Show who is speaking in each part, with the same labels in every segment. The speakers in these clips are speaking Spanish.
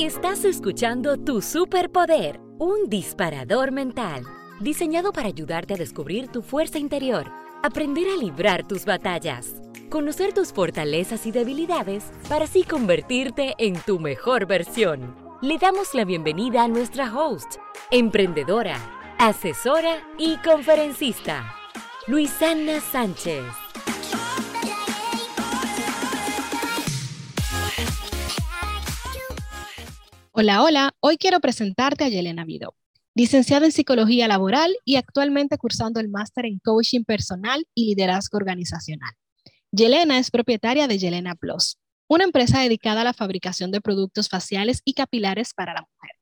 Speaker 1: Estás escuchando Tu Superpoder, un disparador mental, diseñado para ayudarte a descubrir tu fuerza interior, aprender a librar tus batallas, conocer tus fortalezas y debilidades para así convertirte en tu mejor versión. Le damos la bienvenida a nuestra host, emprendedora, asesora y conferencista, Luisana Sánchez.
Speaker 2: Hola, hola. Hoy quiero presentarte a Yelena Vido, licenciada en Psicología Laboral y actualmente cursando el máster en Coaching Personal y Liderazgo Organizacional. Yelena es propietaria de Yelena Plus, una empresa dedicada a la fabricación de productos faciales y capilares para la mujer,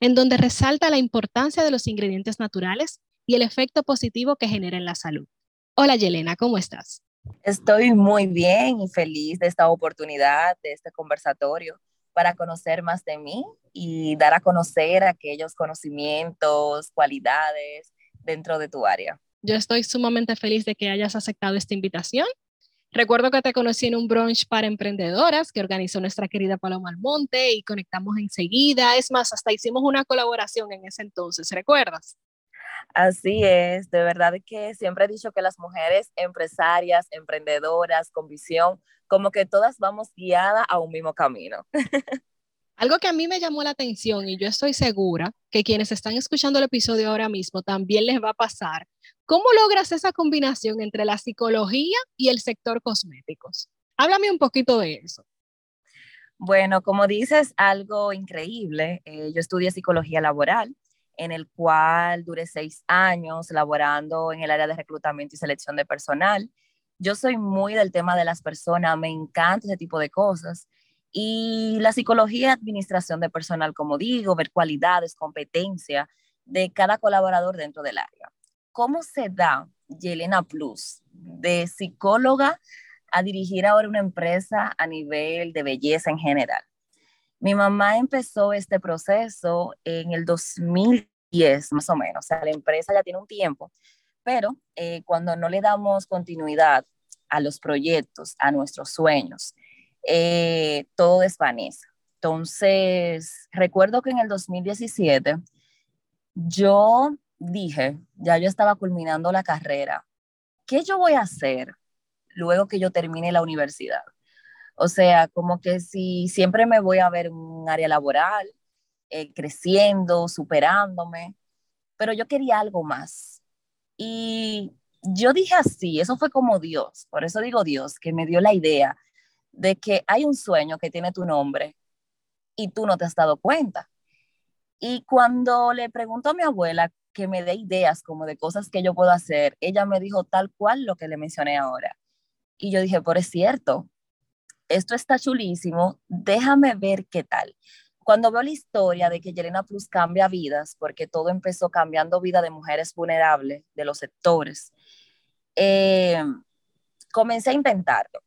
Speaker 2: en donde resalta la importancia de los ingredientes naturales y el efecto positivo que genera en la salud. Hola Yelena, ¿cómo estás?
Speaker 3: Estoy muy bien y feliz de esta oportunidad, de este conversatorio para conocer más de mí y dar a conocer aquellos conocimientos, cualidades dentro de tu área.
Speaker 2: Yo estoy sumamente feliz de que hayas aceptado esta invitación. Recuerdo que te conocí en un brunch para emprendedoras que organizó nuestra querida Paloma Almonte y conectamos enseguida. Es más, hasta hicimos una colaboración en ese entonces, ¿recuerdas?
Speaker 3: Así es, de verdad que siempre he dicho que las mujeres empresarias, emprendedoras, con visión, como que todas vamos guiadas a un mismo camino.
Speaker 2: Algo que a mí me llamó la atención y yo estoy segura que quienes están escuchando el episodio ahora mismo también les va a pasar. ¿Cómo logras esa combinación entre la psicología y el sector cosméticos? Háblame un poquito de eso.
Speaker 3: Bueno, como dices, algo increíble. Eh, yo estudié psicología laboral, en el cual duré seis años laborando en el área de reclutamiento y selección de personal yo soy muy del tema de las personas, me encanta ese tipo de cosas. Y la psicología administración de personal, como digo, ver cualidades, competencia de cada colaborador dentro del área. ¿Cómo se da Yelena Plus de psicóloga a dirigir ahora una empresa a nivel de belleza en general? Mi mamá empezó este proceso en el 2010, más o menos. O sea, la empresa ya tiene un tiempo, pero eh, cuando no le damos continuidad a los proyectos, a nuestros sueños, eh, todo desvanece. Entonces, recuerdo que en el 2017 yo dije, ya yo estaba culminando la carrera, ¿qué yo voy a hacer luego que yo termine la universidad? O sea, como que si siempre me voy a ver en un área laboral, eh, creciendo, superándome, pero yo quería algo más. Y yo dije así, eso fue como Dios, por eso digo Dios, que me dio la idea de que hay un sueño que tiene tu nombre y tú no te has dado cuenta. Y cuando le pregunto a mi abuela que me dé ideas como de cosas que yo puedo hacer, ella me dijo tal cual lo que le mencioné ahora. Y yo dije, por es cierto, esto está chulísimo, déjame ver qué tal. Cuando veo la historia de que Yelena Plus cambia vidas, porque todo empezó cambiando vida de mujeres vulnerables, de los sectores, eh, comencé a intentarlo.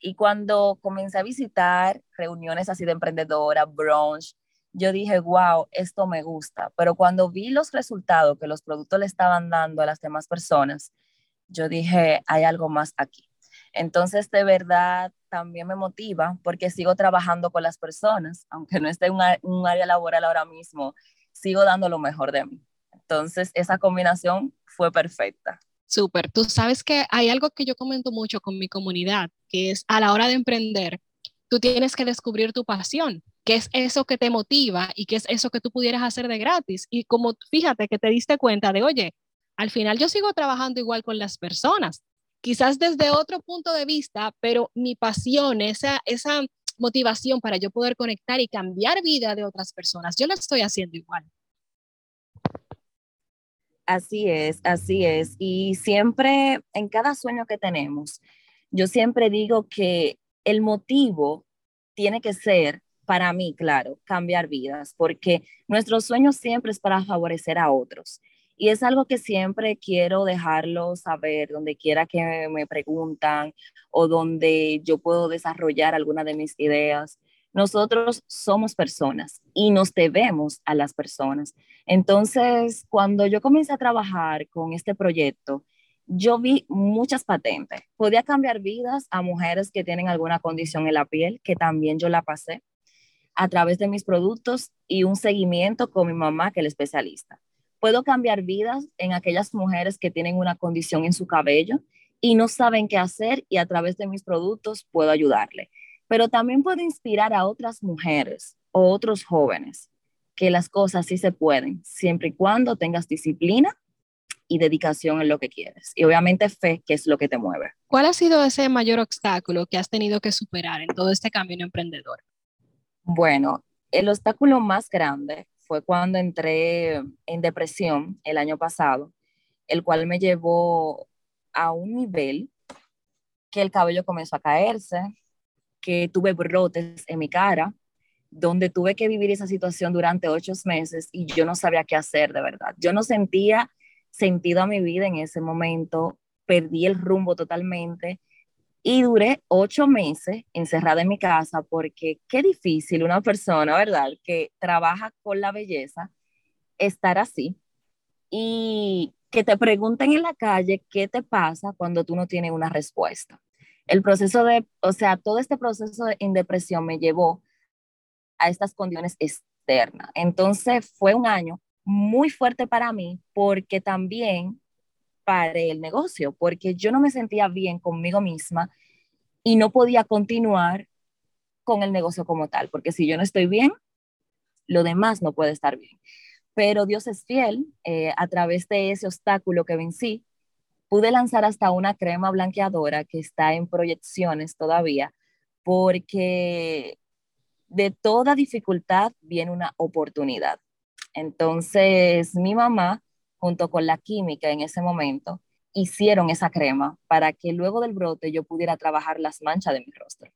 Speaker 3: Y cuando comencé a visitar reuniones así de emprendedora, brunch, yo dije, wow, esto me gusta. Pero cuando vi los resultados que los productos le estaban dando a las demás personas, yo dije, hay algo más aquí. Entonces, de verdad, también me motiva porque sigo trabajando con las personas, aunque no esté en un área laboral ahora mismo, sigo dando lo mejor de mí. Entonces, esa combinación fue perfecta.
Speaker 2: Súper. Tú sabes que hay algo que yo comento mucho con mi comunidad, que es a la hora de emprender, tú tienes que descubrir tu pasión, qué es eso que te motiva y qué es eso que tú pudieras hacer de gratis. Y como fíjate que te diste cuenta de, oye, al final yo sigo trabajando igual con las personas, quizás desde otro punto de vista, pero mi pasión, esa, esa motivación para yo poder conectar y cambiar vida de otras personas, yo la estoy haciendo igual.
Speaker 3: Así es, así es. Y siempre, en cada sueño que tenemos, yo siempre digo que el motivo tiene que ser, para mí, claro, cambiar vidas, porque nuestro sueño siempre es para favorecer a otros. Y es algo que siempre quiero dejarlo saber, donde quiera que me preguntan o donde yo puedo desarrollar alguna de mis ideas. Nosotros somos personas y nos debemos a las personas. Entonces, cuando yo comencé a trabajar con este proyecto, yo vi muchas patentes. Podía cambiar vidas a mujeres que tienen alguna condición en la piel, que también yo la pasé a través de mis productos y un seguimiento con mi mamá, que es el especialista. Puedo cambiar vidas en aquellas mujeres que tienen una condición en su cabello y no saben qué hacer y a través de mis productos puedo ayudarle. Pero también puedo inspirar a otras mujeres o otros jóvenes que las cosas sí se pueden, siempre y cuando tengas disciplina y dedicación en lo que quieres. Y obviamente fe, que es lo que te mueve.
Speaker 2: ¿Cuál ha sido ese mayor obstáculo que has tenido que superar en todo este camino emprendedor?
Speaker 3: Bueno, el obstáculo más grande fue cuando entré en depresión el año pasado, el cual me llevó a un nivel que el cabello comenzó a caerse, que tuve brotes en mi cara, donde tuve que vivir esa situación durante ocho meses y yo no sabía qué hacer de verdad. Yo no sentía sentido a mi vida en ese momento, perdí el rumbo totalmente y duré ocho meses encerrada en mi casa porque qué difícil una persona, ¿verdad?, que trabaja con la belleza, estar así y que te pregunten en la calle qué te pasa cuando tú no tienes una respuesta. El proceso de, o sea, todo este proceso en depresión me llevó a estas condiciones externas. Entonces fue un año muy fuerte para mí porque también paré el negocio, porque yo no me sentía bien conmigo misma y no podía continuar con el negocio como tal, porque si yo no estoy bien, lo demás no puede estar bien. Pero Dios es fiel, eh, a través de ese obstáculo que vencí, pude lanzar hasta una crema blanqueadora que está en proyecciones todavía, porque de toda dificultad viene una oportunidad. Entonces, mi mamá, junto con la química en ese momento, hicieron esa crema para que luego del brote yo pudiera trabajar las manchas de mi rostro.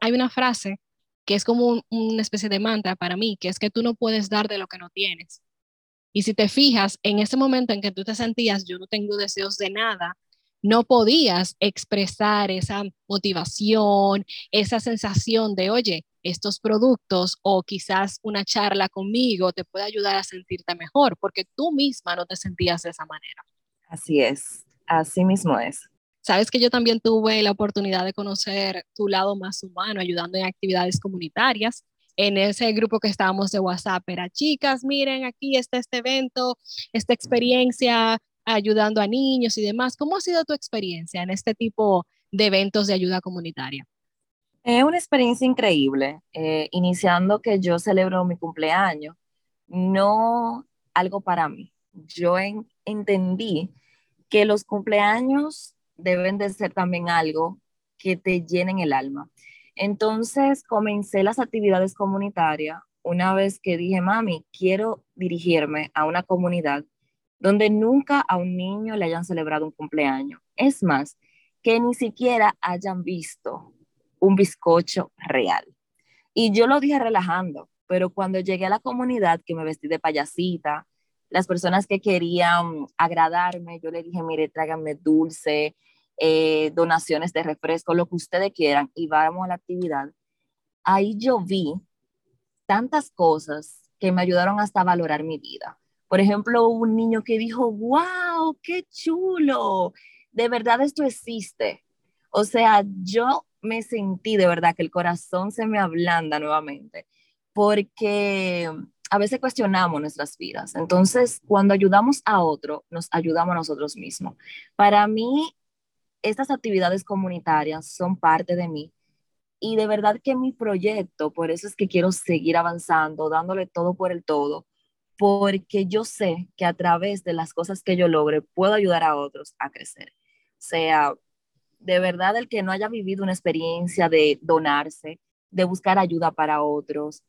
Speaker 2: Hay una frase que es como una especie de mantra para mí, que es que tú no puedes dar de lo que no tienes. Y si te fijas, en ese momento en que tú te sentías, yo no tengo deseos de nada, no podías expresar esa motivación, esa sensación de, oye, estos productos o quizás una charla conmigo te puede ayudar a sentirte mejor, porque tú misma no te sentías de esa manera.
Speaker 3: Así es, así mismo es.
Speaker 2: Sabes que yo también tuve la oportunidad de conocer tu lado más humano, ayudando en actividades comunitarias. En ese grupo que estábamos de WhatsApp era, chicas, miren, aquí está este evento, esta experiencia ayudando a niños y demás. ¿Cómo ha sido tu experiencia en este tipo de eventos de ayuda comunitaria?
Speaker 3: Es una experiencia increíble, eh, iniciando que yo celebro mi cumpleaños, no algo para mí. Yo entendí que los cumpleaños deben de ser también algo que te llenen el alma. Entonces comencé las actividades comunitarias una vez que dije, mami, quiero dirigirme a una comunidad donde nunca a un niño le hayan celebrado un cumpleaños. Es más, que ni siquiera hayan visto un bizcocho real. Y yo lo dije relajando, pero cuando llegué a la comunidad, que me vestí de payasita, las personas que querían agradarme, yo le dije, mire, tráiganme dulce, eh, donaciones de refresco, lo que ustedes quieran, y vamos a la actividad. Ahí yo vi tantas cosas que me ayudaron hasta a valorar mi vida. Por ejemplo, un niño que dijo, wow, qué chulo, de verdad esto existe. O sea, yo me sentí de verdad que el corazón se me ablanda nuevamente, porque a veces cuestionamos nuestras vidas. Entonces, cuando ayudamos a otro, nos ayudamos a nosotros mismos. Para mí, estas actividades comunitarias son parte de mí. Y de verdad que mi proyecto, por eso es que quiero seguir avanzando, dándole todo por el todo, porque yo sé que a través de las cosas que yo logre, puedo ayudar a otros a crecer. sea, de verdad el que no haya vivido una experiencia de donarse, de buscar ayuda para otros,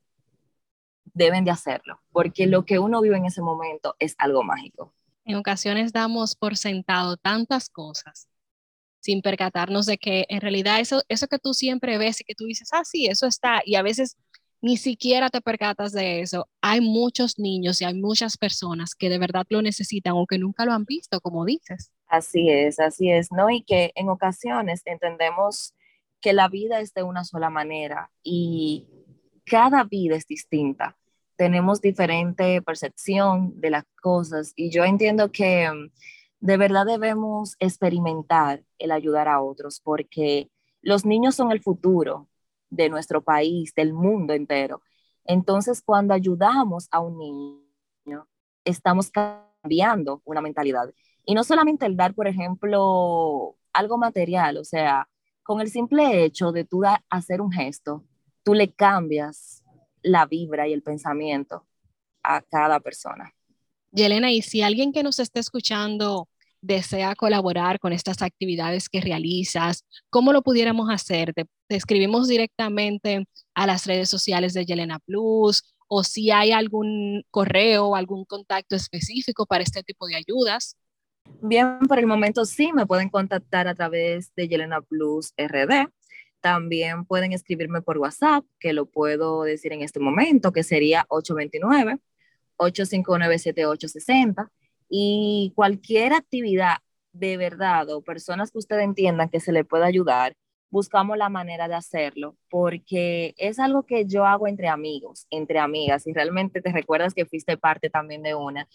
Speaker 3: deben de hacerlo, porque lo que uno vive en ese momento es algo mágico.
Speaker 2: En ocasiones damos por sentado tantas cosas sin percatarnos de que en realidad eso, eso que tú siempre ves y que tú dices, ah, sí, eso está, y a veces ni siquiera te percatas de eso. Hay muchos niños y hay muchas personas que de verdad lo necesitan o que nunca lo han visto, como dices.
Speaker 3: Así es, así es, ¿no? Y que en ocasiones entendemos que la vida es de una sola manera y cada vida es distinta. Tenemos diferente percepción de las cosas y yo entiendo que mm, de verdad debemos experimentar el ayudar a otros porque los niños son el futuro de nuestro país, del mundo entero. Entonces, cuando ayudamos a un niño, estamos cambiando una mentalidad. Y no solamente el dar, por ejemplo, algo material, o sea, con el simple hecho de tú hacer un gesto, tú le cambias la vibra y el pensamiento a cada persona.
Speaker 2: Yelena, y si alguien que nos esté escuchando desea colaborar con estas actividades que realizas, ¿cómo lo pudiéramos hacer? ¿Te, escribimos directamente a las redes sociales de Yelena Plus o si hay algún correo o algún contacto específico para este tipo de ayudas?
Speaker 3: Bien, por el momento sí, me pueden contactar a través de Yelena Plus RD. También pueden escribirme por WhatsApp, que lo puedo decir en este momento, que sería 829 859 7860 y cualquier actividad de verdad o personas que ustedes entiendan que se le pueda ayudar, buscamos la manera de hacerlo, porque es algo que yo hago entre amigos, entre amigas, y realmente te recuerdas que fuiste parte también de una.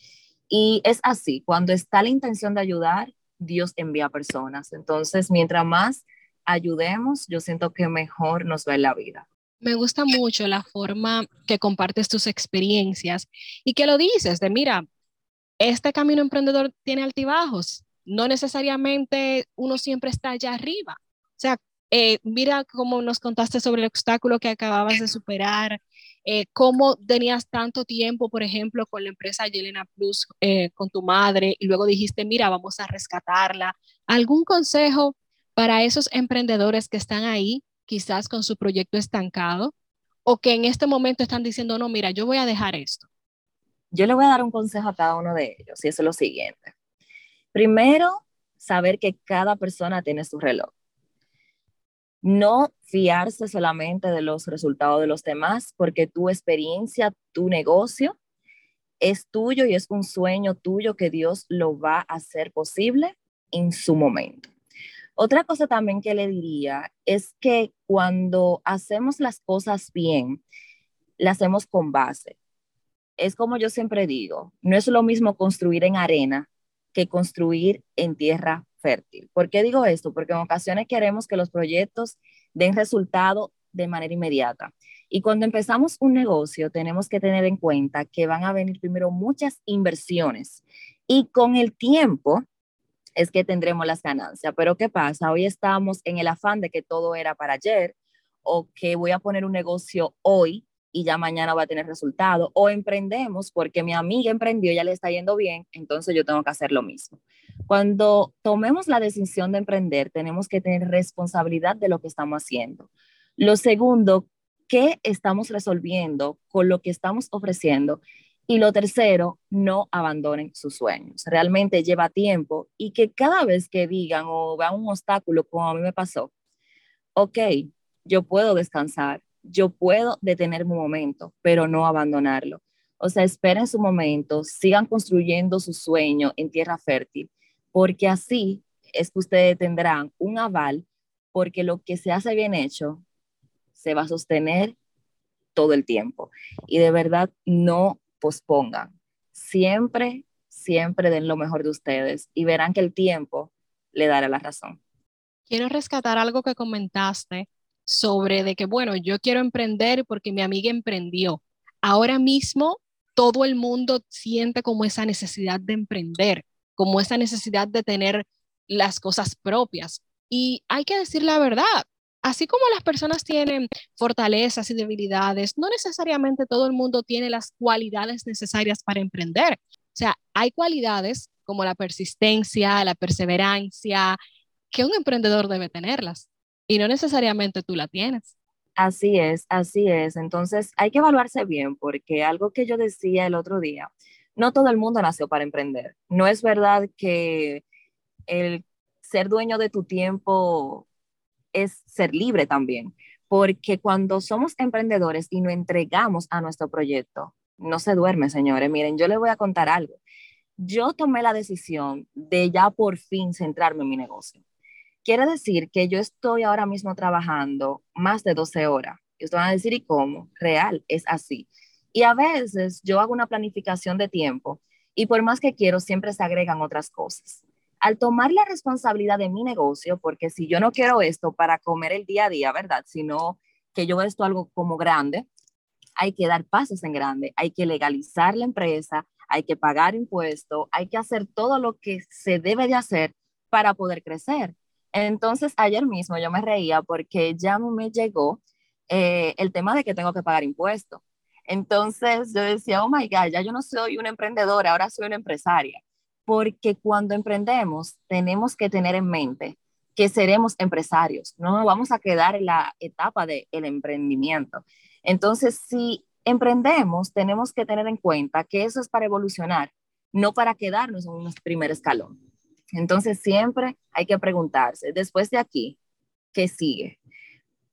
Speaker 3: Y es así, cuando está la intención de ayudar, Dios envía personas. Entonces, mientras más ayudemos, yo siento que mejor nos va en la vida.
Speaker 2: Me gusta mucho la forma que compartes tus experiencias y que lo dices de, mira, este camino emprendedor tiene altibajos, no necesariamente uno siempre está allá arriba. O sea, eh, mira cómo nos contaste sobre el obstáculo que acababas de superar, eh, cómo tenías tanto tiempo, por ejemplo, con la empresa Yelena Plus, eh, con tu madre, y luego dijiste, mira, vamos a rescatarla. ¿Algún consejo para esos emprendedores que están ahí, quizás con su proyecto estancado, o que en este momento están diciendo, no, mira, yo voy a dejar esto?
Speaker 3: Yo le voy a dar un consejo a cada uno de ellos y eso es lo siguiente. Primero, saber que cada persona tiene su reloj. No fiarse solamente de los resultados de los demás, porque tu experiencia, tu negocio es tuyo y es un sueño tuyo que Dios lo va a hacer posible en su momento. Otra cosa también que le diría es que cuando hacemos las cosas bien, las hacemos con base es como yo siempre digo, no es lo mismo construir en arena que construir en tierra fértil. ¿Por qué digo esto? Porque en ocasiones queremos que los proyectos den resultado de manera inmediata. Y cuando empezamos un negocio, tenemos que tener en cuenta que van a venir primero muchas inversiones y con el tiempo es que tendremos las ganancias. Pero ¿qué pasa? Hoy estamos en el afán de que todo era para ayer o que voy a poner un negocio hoy y ya mañana va a tener resultado. O emprendemos porque mi amiga emprendió, ya le está yendo bien, entonces yo tengo que hacer lo mismo. Cuando tomemos la decisión de emprender, tenemos que tener responsabilidad de lo que estamos haciendo. Lo segundo, ¿qué estamos resolviendo con lo que estamos ofreciendo? Y lo tercero, no abandonen sus sueños. Realmente lleva tiempo y que cada vez que digan o vean un obstáculo, como a mí me pasó, ok, yo puedo descansar, yo puedo detener un momento, pero no abandonarlo. O sea, esperen su momento, sigan construyendo su sueño en tierra fértil, porque así es que ustedes tendrán un aval, porque lo que se hace bien hecho se va a sostener todo el tiempo. Y de verdad, no pospongan. Siempre, siempre den lo mejor de ustedes y verán que el tiempo le dará la razón.
Speaker 2: Quiero rescatar algo que comentaste sobre de que, bueno, yo quiero emprender porque mi amiga emprendió. Ahora mismo todo el mundo siente como esa necesidad de emprender, como esa necesidad de tener las cosas propias. Y hay que decir la verdad, así como las personas tienen fortalezas y debilidades, no necesariamente todo el mundo tiene las cualidades necesarias para emprender. O sea, hay cualidades como la persistencia, la perseverancia, que un emprendedor debe tenerlas y no necesariamente tú la tienes.
Speaker 3: Así es, así es. Entonces hay que evaluarse bien porque algo que yo decía el otro día, no todo el mundo nació para emprender. No es verdad que el ser dueño de tu tiempo es ser libre también, porque cuando somos emprendedores y nos entregamos a nuestro proyecto, no se duerme, señores. Miren, yo les voy a contar algo. Yo tomé la decisión de ya por fin centrarme en mi negocio. Quiere decir que yo estoy ahora mismo trabajando más de 12 horas. Y ustedes van a decir, ¿y cómo? Real, es así. Y a veces yo hago una planificación de tiempo y por más que quiero, siempre se agregan otras cosas. Al tomar la responsabilidad de mi negocio, porque si yo no quiero esto para comer el día a día, ¿verdad? Sino que yo esto algo como grande, hay que dar pasos en grande, hay que legalizar la empresa, hay que pagar impuestos, hay que hacer todo lo que se debe de hacer para poder crecer. Entonces, ayer mismo yo me reía porque ya me llegó eh, el tema de que tengo que pagar impuestos. Entonces, yo decía, oh my God, ya yo no soy una emprendedora, ahora soy una empresaria. Porque cuando emprendemos, tenemos que tener en mente que seremos empresarios, no nos vamos a quedar en la etapa del emprendimiento. Entonces, si emprendemos, tenemos que tener en cuenta que eso es para evolucionar, no para quedarnos en un primer escalón. Entonces, siempre hay que preguntarse, después de aquí, ¿qué sigue?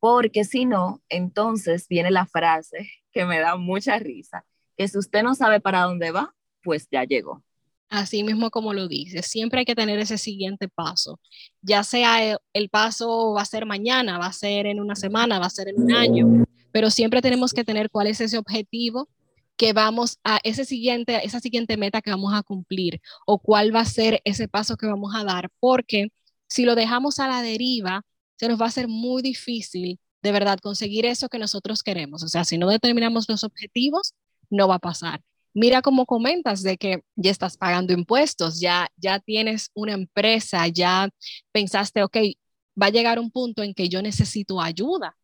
Speaker 3: Porque si no, entonces viene la frase que me da mucha risa, que si usted no sabe para dónde va, pues ya llegó.
Speaker 2: Así mismo como lo dice, siempre hay que tener ese siguiente paso, ya sea el paso va a ser mañana, va a ser en una semana, va a ser en un año, pero siempre tenemos que tener cuál es ese objetivo que vamos a ese siguiente, esa siguiente meta que vamos a cumplir o cuál va a ser ese paso que vamos a dar, porque si lo dejamos a la deriva, se nos va a hacer muy difícil de verdad conseguir eso que nosotros queremos. O sea, si no determinamos los objetivos, no va a pasar. Mira cómo comentas de que ya estás pagando impuestos, ya, ya tienes una empresa, ya pensaste, ok, va a llegar un punto en que yo necesito ayuda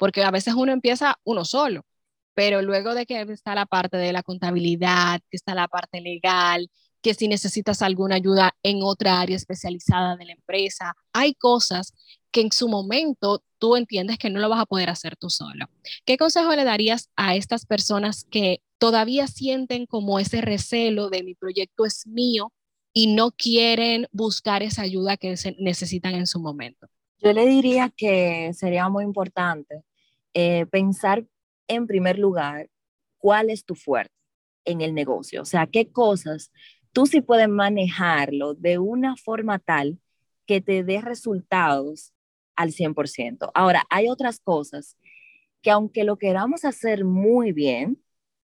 Speaker 2: porque a veces uno empieza uno solo, pero luego de que está la parte de la contabilidad, que está la parte legal, que si necesitas alguna ayuda en otra área especializada de la empresa, hay cosas que en su momento tú entiendes que no lo vas a poder hacer tú solo. ¿Qué consejo le darías a estas personas que todavía sienten como ese recelo de mi proyecto es mío y no quieren buscar esa ayuda que necesitan en su momento?
Speaker 3: Yo le diría que sería muy importante eh, pensar en primer lugar cuál es tu fuerte en el negocio, o sea, qué cosas tú sí puedes manejarlo de una forma tal que te dé resultados al 100%. Ahora, hay otras cosas que aunque lo queramos hacer muy bien,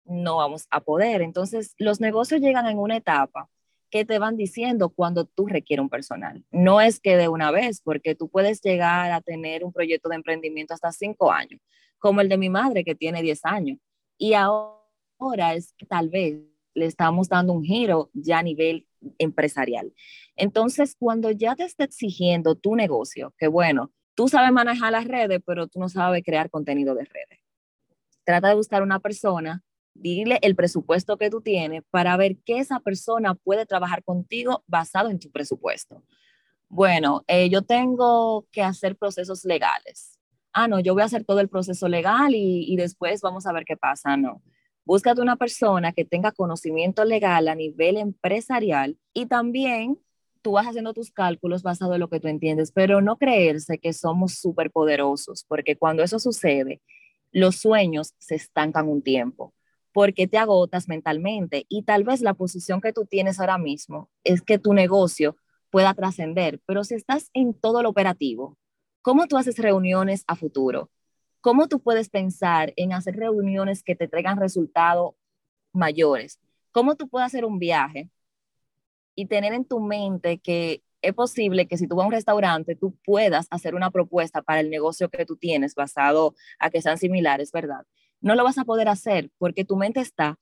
Speaker 3: no vamos a poder. Entonces, los negocios llegan en una etapa que te van diciendo cuando tú requieres un personal. No es que de una vez, porque tú puedes llegar a tener un proyecto de emprendimiento hasta cinco años, como el de mi madre que tiene 10 años. Y ahora es que tal vez le estamos dando un giro ya a nivel empresarial. Entonces, cuando ya te está exigiendo tu negocio, que bueno, tú sabes manejar las redes, pero tú no sabes crear contenido de redes. Trata de buscar una persona dile el presupuesto que tú tienes para ver qué esa persona puede trabajar contigo basado en tu presupuesto. Bueno, eh, yo tengo que hacer procesos legales. Ah, no, yo voy a hacer todo el proceso legal y, y después vamos a ver qué pasa. No, búscate una persona que tenga conocimiento legal a nivel empresarial y también tú vas haciendo tus cálculos basado en lo que tú entiendes, pero no creerse que somos súper poderosos, porque cuando eso sucede, los sueños se estancan un tiempo porque te agotas mentalmente y tal vez la posición que tú tienes ahora mismo es que tu negocio pueda trascender, pero si estás en todo lo operativo, ¿cómo tú haces reuniones a futuro? ¿Cómo tú puedes pensar en hacer reuniones que te traigan resultados mayores? ¿Cómo tú puedes hacer un viaje y tener en tu mente que es posible que si tú vas a un restaurante, tú puedas hacer una propuesta para el negocio que tú tienes basado a que sean similares, ¿verdad? no lo vas a poder hacer porque tu mente está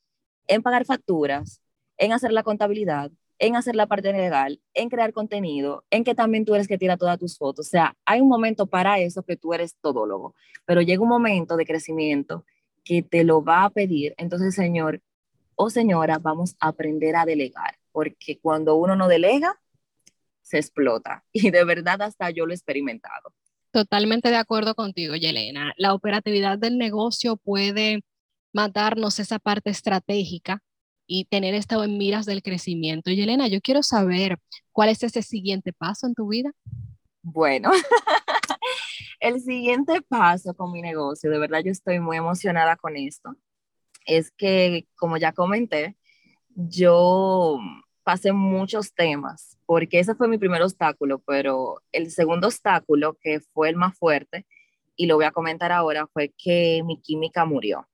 Speaker 3: en pagar facturas, en hacer la contabilidad, en hacer la parte legal, en crear contenido, en que también tú eres que tira todas tus fotos. O sea, hay un momento para eso que tú eres todólogo, pero llega un momento de crecimiento que te lo va a pedir. Entonces, señor o señora, vamos a aprender a delegar, porque cuando uno no delega, se explota. Y de verdad hasta yo lo he experimentado.
Speaker 2: Totalmente de acuerdo contigo, Yelena. La operatividad del negocio puede matarnos esa parte estratégica y tener esto en miras del crecimiento. Yelena, yo quiero saber cuál es ese siguiente paso en tu vida.
Speaker 3: Bueno, el siguiente paso con mi negocio, de verdad yo estoy muy emocionada con esto, es que, como ya comenté, yo pasé muchos temas, porque ese fue mi primer obstáculo, pero el segundo obstáculo, que fue el más fuerte, y lo voy a comentar ahora, fue que mi química murió.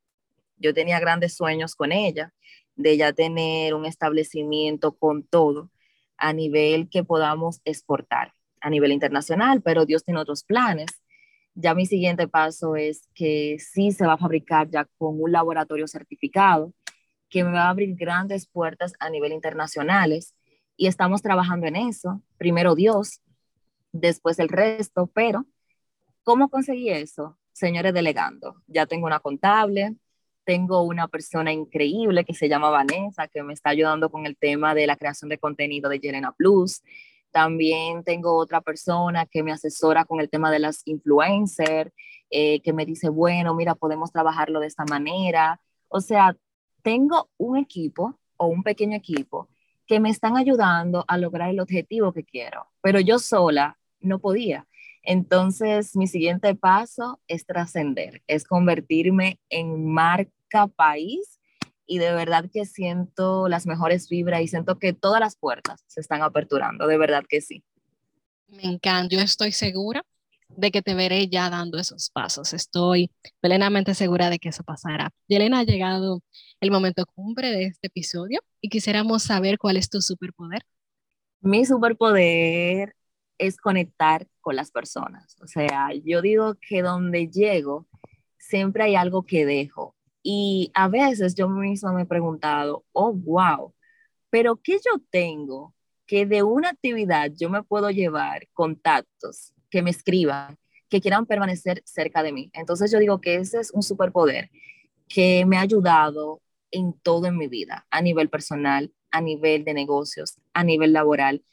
Speaker 3: Yo tenía grandes sueños con ella, de ya tener un establecimiento con todo a nivel que podamos exportar a nivel internacional, pero Dios tiene otros planes. Ya mi siguiente paso es que sí se va a fabricar ya con un laboratorio certificado que me va a abrir grandes puertas a nivel internacionales y estamos trabajando en eso. Primero Dios, después el resto, pero ¿cómo conseguí eso? Señores, delegando. Ya tengo una contable, tengo una persona increíble que se llama Vanessa, que me está ayudando con el tema de la creación de contenido de Yelena Plus. También tengo otra persona que me asesora con el tema de las influencers, eh, que me dice, bueno, mira, podemos trabajarlo de esta manera. O sea, tengo un equipo o un pequeño equipo que me están ayudando a lograr el objetivo que quiero, pero yo sola no podía. Entonces, mi siguiente paso es trascender, es convertirme en marca país y de verdad que siento las mejores vibras y siento que todas las puertas se están aperturando, de verdad que sí.
Speaker 2: Me encanta, yo estoy segura de que te veré ya dando esos pasos. Estoy plenamente segura de que eso pasará. Yelena, ha llegado el momento cumbre de este episodio y quisiéramos saber cuál es tu superpoder.
Speaker 3: Mi superpoder es conectar con las personas. O sea, yo digo que donde llego, siempre hay algo que dejo. Y a veces yo misma me he preguntado, oh, wow, pero ¿qué yo tengo que de una actividad yo me puedo llevar contactos que me escriban, que quieran permanecer cerca de mí? Entonces yo digo que ese es un superpoder que me ha ayudado en todo en mi vida, a nivel personal, a nivel de negocios, a nivel laboral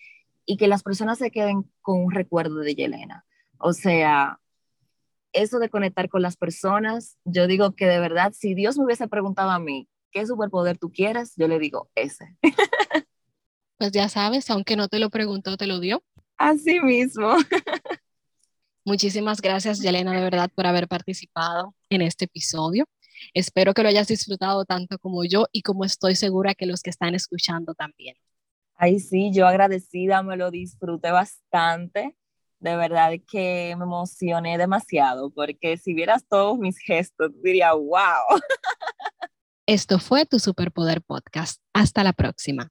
Speaker 3: y que las personas se queden con un recuerdo de Yelena. O sea, eso de conectar con las personas, yo digo que de verdad, si Dios me hubiese preguntado a mí, ¿qué superpoder tú quieres? Yo le digo, ese.
Speaker 2: Pues ya sabes, aunque no te lo preguntó, te lo dio.
Speaker 3: Así mismo.
Speaker 2: Muchísimas gracias, Yelena, de verdad, por haber participado en este episodio. Espero que lo hayas disfrutado tanto como yo y como estoy segura que los que están escuchando también.
Speaker 3: Ay, sí, yo agradecida, me lo disfruté bastante. De verdad que me emocioné demasiado, porque si vieras todos mis gestos, diría, wow.
Speaker 2: Esto fue tu Superpoder Podcast. Hasta la próxima.